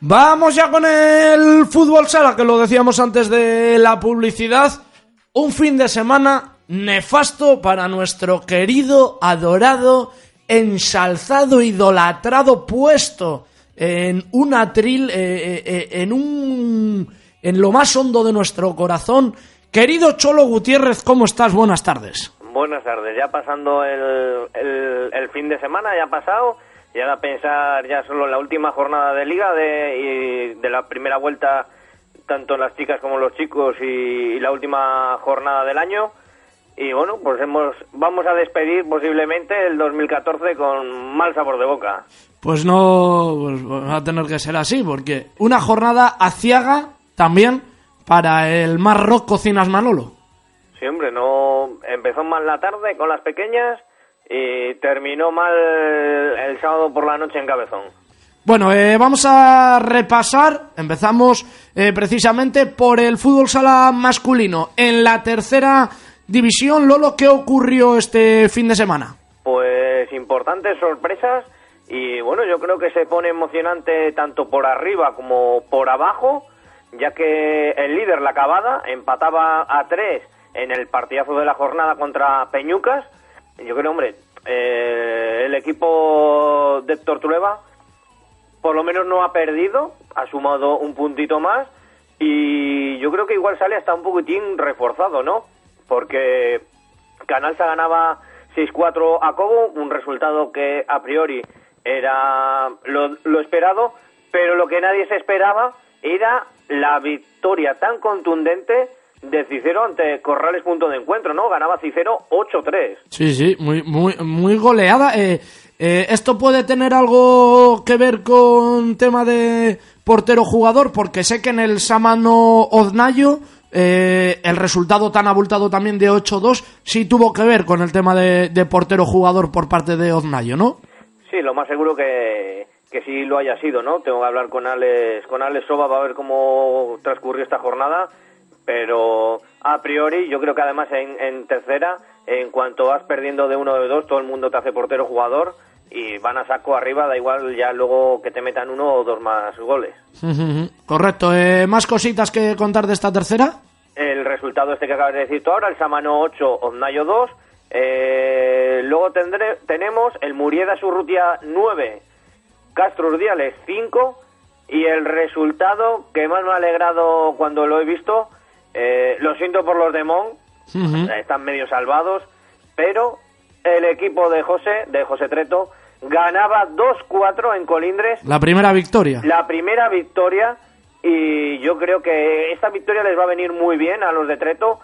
Vamos ya con el fútbol sala, que lo decíamos antes de la publicidad. Un fin de semana nefasto para nuestro querido, adorado, ensalzado, idolatrado puesto en un atril, eh, eh, eh, en un, en lo más hondo de nuestro corazón. Querido Cholo Gutiérrez, ¿cómo estás? Buenas tardes. Buenas tardes, ya pasando el, el, el fin de semana, ya ha pasado, y ahora pensar ya solo en la última jornada de liga de, y de la primera vuelta, tanto las chicas como los chicos, y, y la última jornada del año. Y bueno, pues hemos, vamos a despedir posiblemente el 2014 con mal sabor de boca. Pues no, pues va a tener que ser así, porque una jornada aciaga también para el más rock Cocinas Manolo. Sí, hombre, no empezó mal la tarde con las pequeñas y terminó mal el sábado por la noche en Cabezón. Bueno, eh, vamos a repasar. Empezamos eh, precisamente por el fútbol sala masculino. En la tercera división, Lolo, ¿qué ocurrió este fin de semana? Pues importantes sorpresas y bueno, yo creo que se pone emocionante tanto por arriba como por abajo, ya que el líder, la Cabada, empataba a tres en el partidazo de la jornada contra Peñucas. Yo creo, hombre, eh, el equipo de Tortueva por lo menos no ha perdido, ha sumado un puntito más y yo creo que igual sale hasta un poquitín reforzado, ¿no? Porque Canalza ganaba 6-4 a Cobo, un resultado que a priori era lo, lo esperado, pero lo que nadie se esperaba era la victoria tan contundente de Cicero ante Corrales punto de encuentro, ¿no? Ganaba Cicero 8-3. Sí, sí, muy, muy, muy goleada. Eh, eh, ¿Esto puede tener algo que ver con tema de portero-jugador? Porque sé que en el Samano Oznayo eh, el resultado tan abultado también de 8-2 sí tuvo que ver con el tema de, de portero-jugador por parte de Oznayo, ¿no? Sí, lo más seguro que, que sí lo haya sido, ¿no? Tengo que hablar con Alex, con Alex Soba para ver cómo transcurrió esta jornada, pero a priori yo creo que además en, en tercera, en cuanto vas perdiendo de uno o de dos, todo el mundo te hace portero jugador y van a saco arriba, da igual ya luego que te metan uno o dos más goles. Correcto. Eh, ¿Más cositas que contar de esta tercera? El resultado este que acabas de decir tú ahora, el Samano 8, Oznayo 2. Eh, luego tendré, tenemos el Murieda Surrutia 9, Castro Urdiales 5. Y el resultado que más me ha alegrado cuando lo he visto, eh, lo siento por los de Mon, están medio salvados, pero el equipo de José, de José Treto, ganaba 2-4 en Colindres. La primera victoria. La primera victoria y yo creo que esta victoria les va a venir muy bien a los de Treto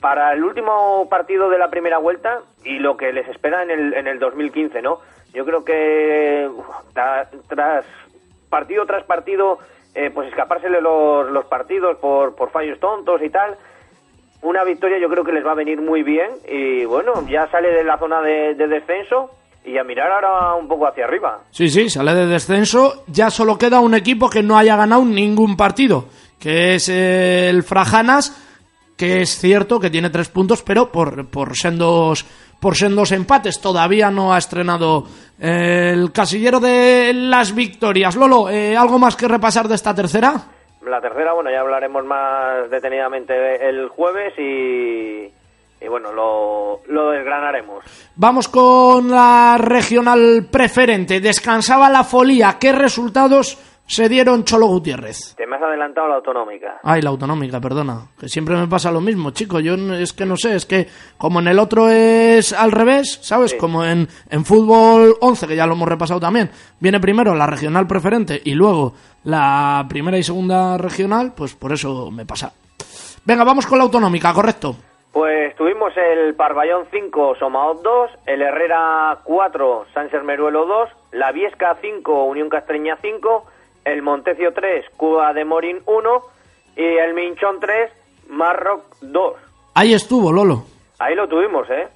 para el último partido de la primera vuelta y lo que les espera en el, en el 2015, ¿no? Yo creo que uf, tra- tras partido tras partido, eh, pues escapársele los, los partidos por, fallos tontos y tal, una victoria yo creo que les va a venir muy bien y bueno, ya sale de la zona de, de descenso y a mirar ahora un poco hacia arriba. Sí, sí, sale de descenso. Ya solo queda un equipo que no haya ganado ningún partido, que es el Frajanas, que es cierto que tiene tres puntos, pero por, por sendos por sendos empates todavía no ha estrenado el casillero de las victorias. Lolo, eh, ¿algo más que repasar de esta tercera? La tercera, bueno, ya hablaremos más detenidamente el jueves y, y bueno, lo, lo desgranaremos. Vamos con la regional preferente. Descansaba la folía. ¿Qué resultados se dieron Cholo Gutiérrez? Te me has adelantado la autonómica. Ay, la autonómica, perdona. Que siempre me pasa lo mismo, chico. Yo es que no sé, es que como en el otro es al revés, ¿sabes? Sí. Como en, en fútbol 11, que ya lo hemos repasado también, viene primero la regional preferente y luego la primera y segunda regional, pues por eso me pasa. Venga, vamos con la autonómica, correcto. Pues tuvimos el Parvallón 5, Somaot 2, el Herrera 4, Sánchez Meruelo 2, la Viesca 5, Unión Castreña 5, el Montecio 3, Cuba de Morín 1 y el Minchón 3, Marroc 2. Ahí estuvo, Lolo. Ahí lo tuvimos, ¿eh?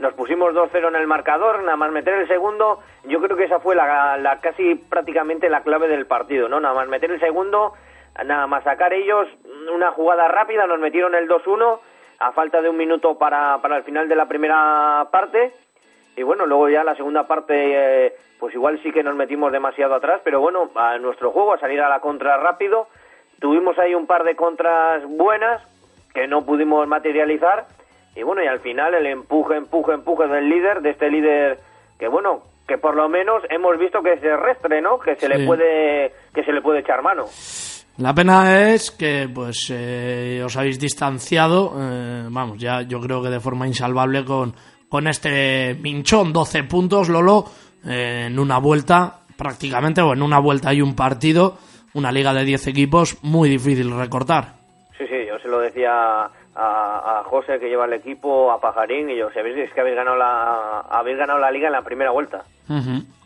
Nos pusimos 2-0 en el marcador, nada más meter el segundo, yo creo que esa fue la, la casi prácticamente la clave del partido, ¿no? Nada más meter el segundo, nada más sacar ellos una jugada rápida, nos metieron el 2-1 a falta de un minuto para, para el final de la primera parte y bueno, luego ya la segunda parte, eh, pues igual sí que nos metimos demasiado atrás, pero bueno, a nuestro juego, a salir a la contra rápido, tuvimos ahí un par de contras buenas que no pudimos materializar, y bueno, y al final el empuje, empuje, empuje del líder, de este líder que bueno, que por lo menos hemos visto que es terrestre, ¿no? Que se Sí. le puede, que se le puede echar mano. La pena es que pues eh, os habéis distanciado, eh, vamos, ya yo creo que de forma insalvable con, con este minchón, 12 puntos, Lolo, eh, en una vuelta prácticamente, o en una vuelta y un partido, una liga de 10 equipos, muy difícil recortar. Sí, sí, yo se lo decía a, a José que lleva el equipo, a Pajarín, y yo, sabéis es que habéis ganado la, habéis ganado la liga en la primera vuelta.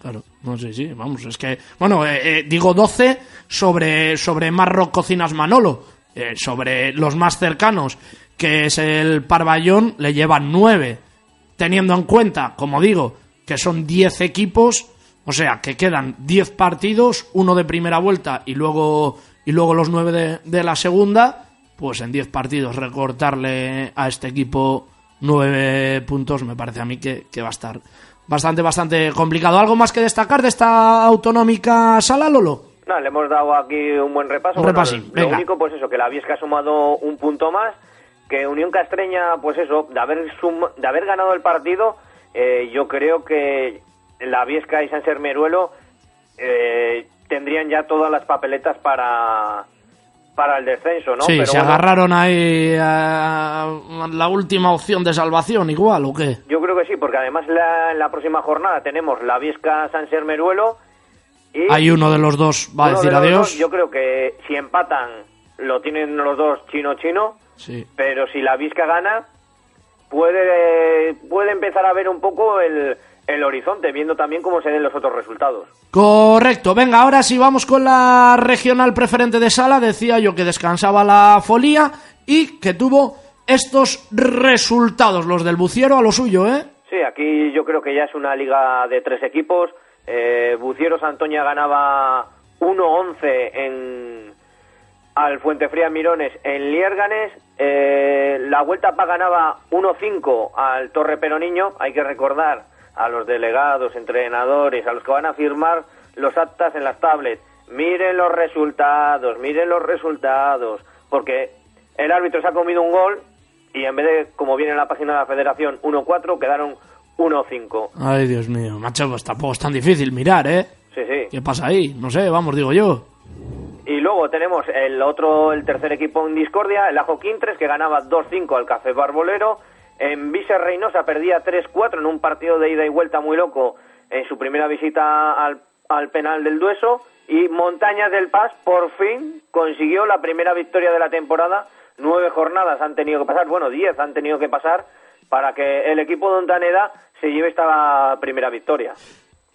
Claro, no sé, sí, vamos, es que, bueno, eh, eh, digo 12 sobre, sobre Marroc Cocinas Manolo, eh, sobre los más cercanos, que es el Parvallón, le llevan 9, teniendo en cuenta, como digo, que son 10 equipos, o sea, que quedan 10 partidos, uno de primera vuelta y luego, y luego los 9 de, de la segunda, pues en 10 partidos recortarle a este equipo 9 puntos me parece a mí que, que va a estar bastante, bastante complicado. ¿Algo más que destacar de esta autonómica sala, Lolo? Nada, le hemos dado aquí un buen repaso. Un Bueno, lo venga. único, pues eso, que la Viesca ha sumado un punto más, que Unión Castreña, pues eso, de haber, de haber ganado el partido, eh, yo creo que la Viesca y San Sermeruelo eh, tendrían ya todas las papeletas para, para el descenso, ¿no? sí, Pero se bueno, agarraron ahí a la última opción de salvación, igual, ¿o qué? Yo creo que sí, porque además la- en la próxima jornada tenemos la Viesca San Sermeruelo y Hay uno de los dos, va a decir de adiós. dos, yo creo que si empatan lo tienen los dos chino-chino, Sí. pero si la Vizca gana puede puede empezar a ver un poco el, el horizonte, viendo también cómo se den los otros resultados. Correcto, venga, ahora sí vamos con la regional preferente de sala. Decía yo que descansaba la folía y que tuvo estos resultados, los del Buciero a lo suyo, ¿eh? Sí, aquí yo creo que ya es una liga de tres equipos. Eh, Buciero Santoña ganaba 1-11 en al Fuentefría Mirones en Liérganes. Eh, la Vuelta ganaba 1-5 al Torre Peroniño. Hay que recordar a los delegados, entrenadores, a los que van a firmar los actas en las tablets. Miren los resultados, miren los resultados. Porque el árbitro se ha comido un gol y en vez de, como viene en la página de la federación, 1-4, quedaron 1-5. Ay, Dios mío, macho, pues tampoco es tan difícil mirar, ¿eh? Sí, sí. ¿Qué pasa ahí? No sé, vamos, digo yo. Luego tenemos el otro, el tercer equipo en discordia, el Ajo Quintres, que ganaba 2-5 al Café Barbolero. En Vise Reynosa perdía 3-4 en un partido de ida y vuelta muy loco en su primera visita al, al penal del Dueso. Y Montañas del Paz, por fin, consiguió la primera victoria de la temporada. Nueve jornadas han tenido que pasar, bueno, diez han tenido que pasar para que el equipo de Ontaneda se lleve esta primera victoria.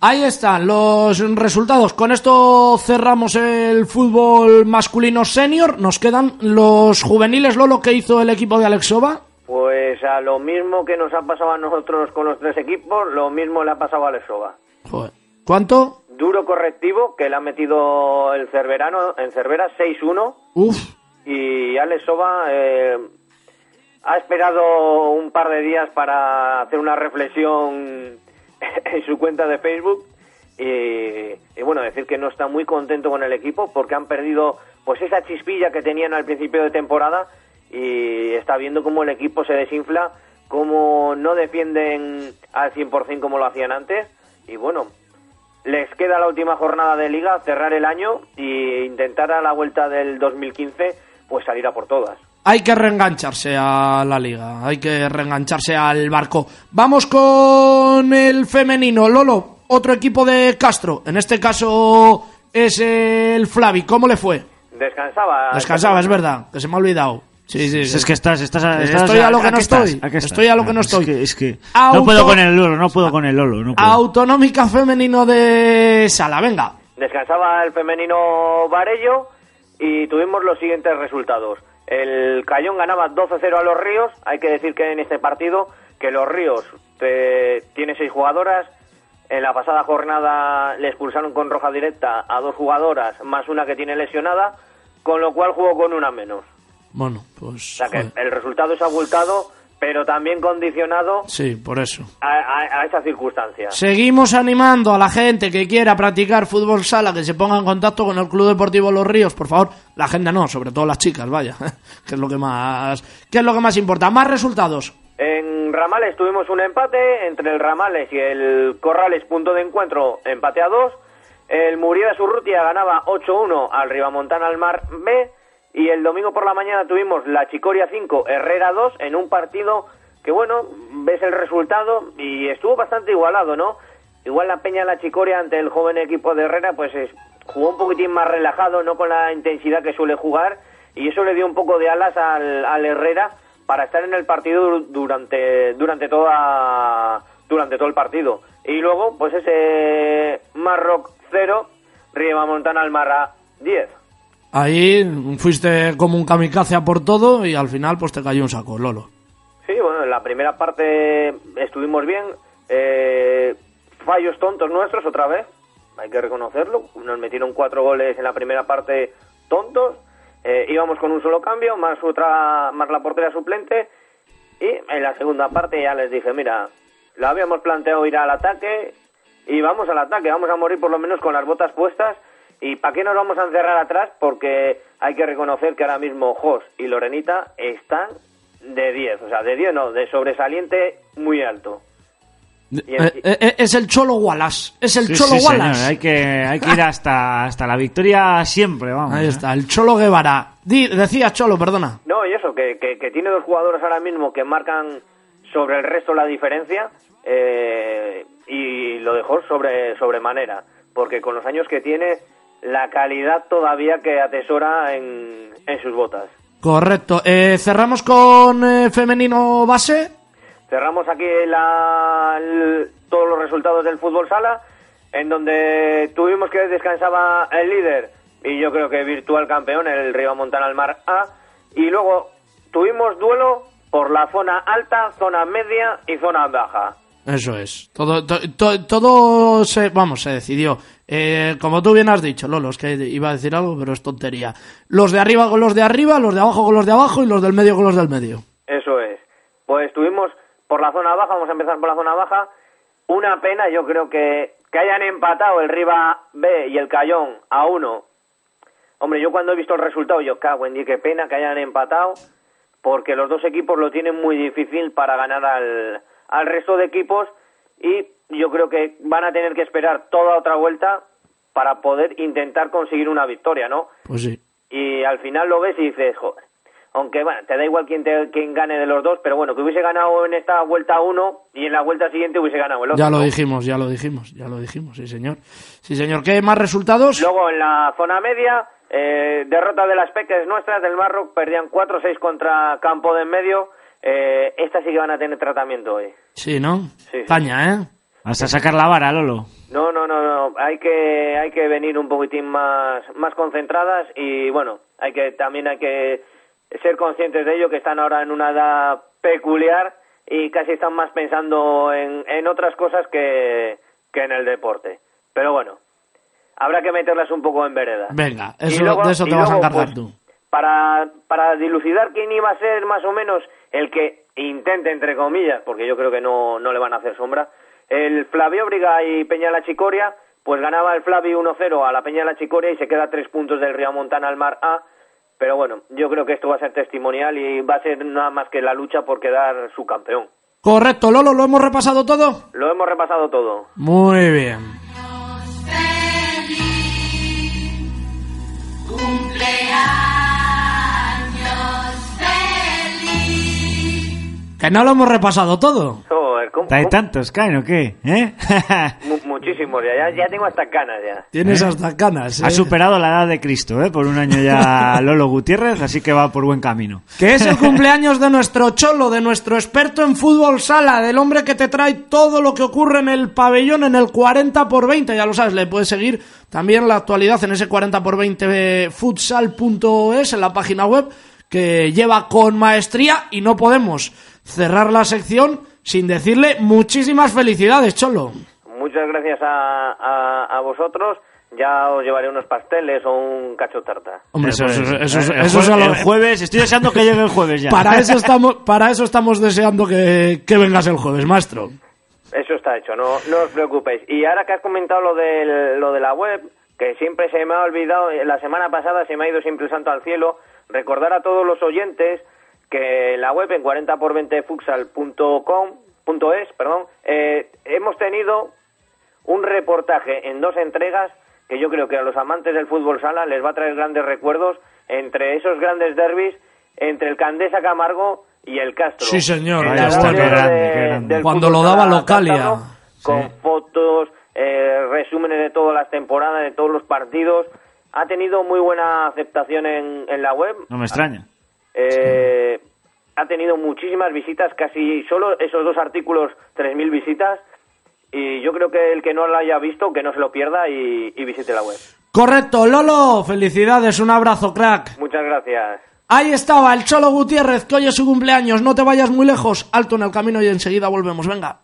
Ahí están los resultados. Con esto cerramos el fútbol masculino senior. Nos quedan los juveniles, Lolo, que hizo el equipo de Alexova. Pues a lo mismo que nos ha pasado a nosotros con los tres equipos, lo mismo le ha pasado a. Joder. ¿Cuánto? Duro correctivo que le ha metido el Cerverano en Cervera 6-1 Uf, y Alex Sova eh, ha esperado un par de días para hacer una reflexión en su cuenta de Facebook y, bueno, decir que no está muy contento con el equipo porque han perdido pues esa chispilla que tenían al principio de temporada y está viendo cómo el equipo se desinfla, cómo no defienden al 100% como lo hacían antes y bueno, les queda la última jornada de liga, cerrar el año e intentar a la vuelta del 2015 pues salir a por todas. Hay que reengancharse a la liga, hay que reengancharse al barco. Vamos con el femenino, Lolo, otro equipo de Castro, en este caso es el Flavi, ¿cómo le fue? Descansaba. Descansaba, es verdad, que se me ha olvidado. Sí, sí, sí. Es que estás, estás, estás- Estoy a lo que no estoy. Estoy a lo que no Es estoy. que- Es que, Auto- no puedo con el Lolo, no puedo con el Lolo. No puedo. Autonómica femenino de Sala, venga. Descansaba el femenino Varello y tuvimos los siguientes resultados. El Cayón ganaba 12-0 a los Ríos. Hay que decir que en este partido que los Ríos eh, tiene seis jugadoras. En la pasada jornada le expulsaron con roja directa a dos jugadoras más una que tiene lesionada, con lo cual jugó con una menos. Bueno, pues. O sea que el resultado es abultado, pero también condicionado Sí, por eso. a, a- a esa circunstancia. Seguimos animando a la gente que quiera practicar fútbol sala que se ponga en contacto con el Club Deportivo Los Ríos, por favor. La gente no, sobre todo las chicas, vaya, que es lo que más, que es lo que más importa. Más resultados. En Ramales tuvimos un empate entre el Ramales y el Corrales, punto de encuentro, empate a dos. El Murieda Surrutia ganaba 8-1 al Ribamontana al Mar B. Y el domingo por la mañana tuvimos la Chicoria 5, Herrera 2, en un partido que, bueno, ves el resultado y estuvo bastante igualado, ¿no? Igual la Peña la Chicoria ante el joven equipo de Herrera, pues es- jugó un poquitín más relajado, no con la intensidad que suele jugar. Y eso le dio un poco de alas al, al Herrera para estar en el partido dur- durante durante toda durante todo el partido y luego pues ese Marroc 0 Riva Montana al Marra 10 Ahí fuiste como un kamikaze a por todo y al final pues te cayó un saco, Lolo. sí bueno en la primera parte estuvimos bien eh, fallos tontos nuestros otra vez hay que reconocerlo nos metieron cuatro goles en la primera parte tontos eh, íbamos con un solo cambio más otra más la portería suplente Y en la segunda parte ya les dije, mira, lo habíamos planteado ir al ataque y vamos al ataque, vamos a morir por lo menos con las botas puestas. ¿Y para qué nos vamos a encerrar atrás? Porque hay que reconocer que ahora mismo Jos y Lorenita están de 10, o sea, de 10 no, de sobresaliente muy alto. Eh, eh, eh, es el Cholo Wallace. Es el Sí, Cholo sí, Wallace. señor, hay que, hay que ir hasta, hasta la victoria siempre, vamos. Ahí ¿eh? está, el Cholo Guevara. Di, decía Cholo, perdona. No, y eso, que, que, que tiene dos jugadores ahora mismo que marcan sobre el resto la diferencia eh, y lo dejó sobre sobremanera, porque con los años que tiene, la calidad todavía que atesora en, en sus botas. Correcto. Eh, cerramos con eh, femenino base. Cerramos aquí la- el- todos los resultados del fútbol sala, en donde tuvimos que descansaba el líder y yo creo que virtual campeón, el Río Montana al Mar A, y luego tuvimos duelo por la zona alta, zona media y zona baja. Eso es. Todo, to- to- todo se, vamos, se decidió. Eh, como tú bien has dicho, Lolo, es que iba a decir algo, pero es tontería. Los de arriba con los de arriba, los de abajo con los de abajo y los del medio con los del medio. Eso es. Pues tuvimos por la zona baja, vamos a empezar por la zona baja. Una pena, yo creo que, que hayan empatado el Riva B y el Cayón a uno. Hombre, yo cuando he visto el resultado, yo cago en qué pena que hayan empatado, porque los dos equipos lo tienen muy difícil para ganar al, al resto de equipos y yo creo que van a tener que esperar toda otra vuelta para poder intentar conseguir una victoria, ¿no? Pues sí. y al final lo ves y dices, joder, aunque bueno, te da igual quién, te, quién gane de los dos, pero bueno, que hubiese ganado en esta vuelta uno y en la vuelta siguiente hubiese ganado el otro. Ya lo dijimos, ya lo dijimos, ya lo dijimos, sí señor. Sí señor, ¿qué más resultados? Luego en la zona media, eh, derrota de las peques nuestras del Marroc, perdían 4-6 contra Campo de en medio. Eh, estas sí que van a tener tratamiento hoy. Sí, ¿no? Sí, sí. Caña, ¿eh? Hasta sacar la vara, Lolo. No, no, no, no. Hay que, hay que venir un poquitín más, más concentradas y bueno, hay que, también hay que ser conscientes de ello, que están ahora en una edad peculiar y casi están más pensando en, en otras cosas que, que en el deporte. Pero bueno, habrá que meterlas un poco en vereda. Venga, eso, luego- de eso te vas a encargar pues, tú. Para, para dilucidar quién iba a ser más o menos el que intente, entre comillas, porque yo creo que no, no le van a hacer sombra, el Flavio Briga y Peña La Chicoria, pues ganaba el Flavio 1-0 a la Peña La Chicoria y se queda tres puntos del Río Montana al Mar A. Pero bueno, yo creo que esto va a ser testimonial y va a ser nada más que la lucha por quedar su campeón. Correcto, Lolo, ¿lo hemos repasado todo? Lo hemos repasado todo. Muy bien. Que no lo hemos repasado todo. Joder, ¿cómo- ¿Hay cómo? tantos, Cain, o qué? ¿Eh? Mu- muchísimos, ya, ya, tengo hasta ganas ya. Tienes ¿Eh? hasta canas. ¿eh? Ha superado la edad de Cristo, ¿eh? Por un año ya Lolo Gutiérrez, así que va por buen camino. Que es el cumpleaños de nuestro cholo, de nuestro experto en fútbol sala, del hombre que te trae todo lo que ocurre en el pabellón en el 40 por 20. Ya lo sabes, le puedes seguir también la actualidad en ese 40 por 20 futsal.es, en la página web, que lleva con maestría y no podemos cerrar la sección sin decirle muchísimas felicidades, cholo. Muchas gracias a, a, a vosotros ya os llevaré unos pasteles o un cacho tarta. Hombre, Eso pues es. eso, eso, es- El eso es jue- a lo- el jueves, estoy deseando que llegue el jueves ya. para eso estamos, para eso estamos deseando que, que vengas el jueves, maestro. Eso está hecho, no, no os preocupéis. Y ahora que has comentado lo, del, lo de la web, que siempre se me ha olvidado, eh, la semana pasada se me ha ido siempre el santo al cielo, recordar a todos los oyentes que en la web en 40por20futsal.com.es, perdón, eh, hemos tenido un reportaje en dos entregas que yo creo que a los amantes del fútbol sala les va a traer grandes recuerdos entre esos grandes derbis, entre el Candesa Camargo y el Castro. Sí, señor, ahí está, radio qué grande, de- qué grande. del Cuando lo daba Localia. Con Sí. fotos, eh, resúmenes de todas las temporadas, de todos los partidos. Ha tenido muy buena aceptación en, en la web. No me extraña. Eh, Ha tenido muchísimas visitas, casi solo esos dos artículos, 3.000 visitas. Y yo creo que el que no lo haya visto, que no se lo pierda y, y visite la web. Correcto, Lolo, felicidades, un abrazo, crack. Muchas gracias. Ahí estaba el Cholo Gutiérrez, que hoy es su cumpleaños, no te vayas muy lejos, alto en el camino y enseguida volvemos, venga.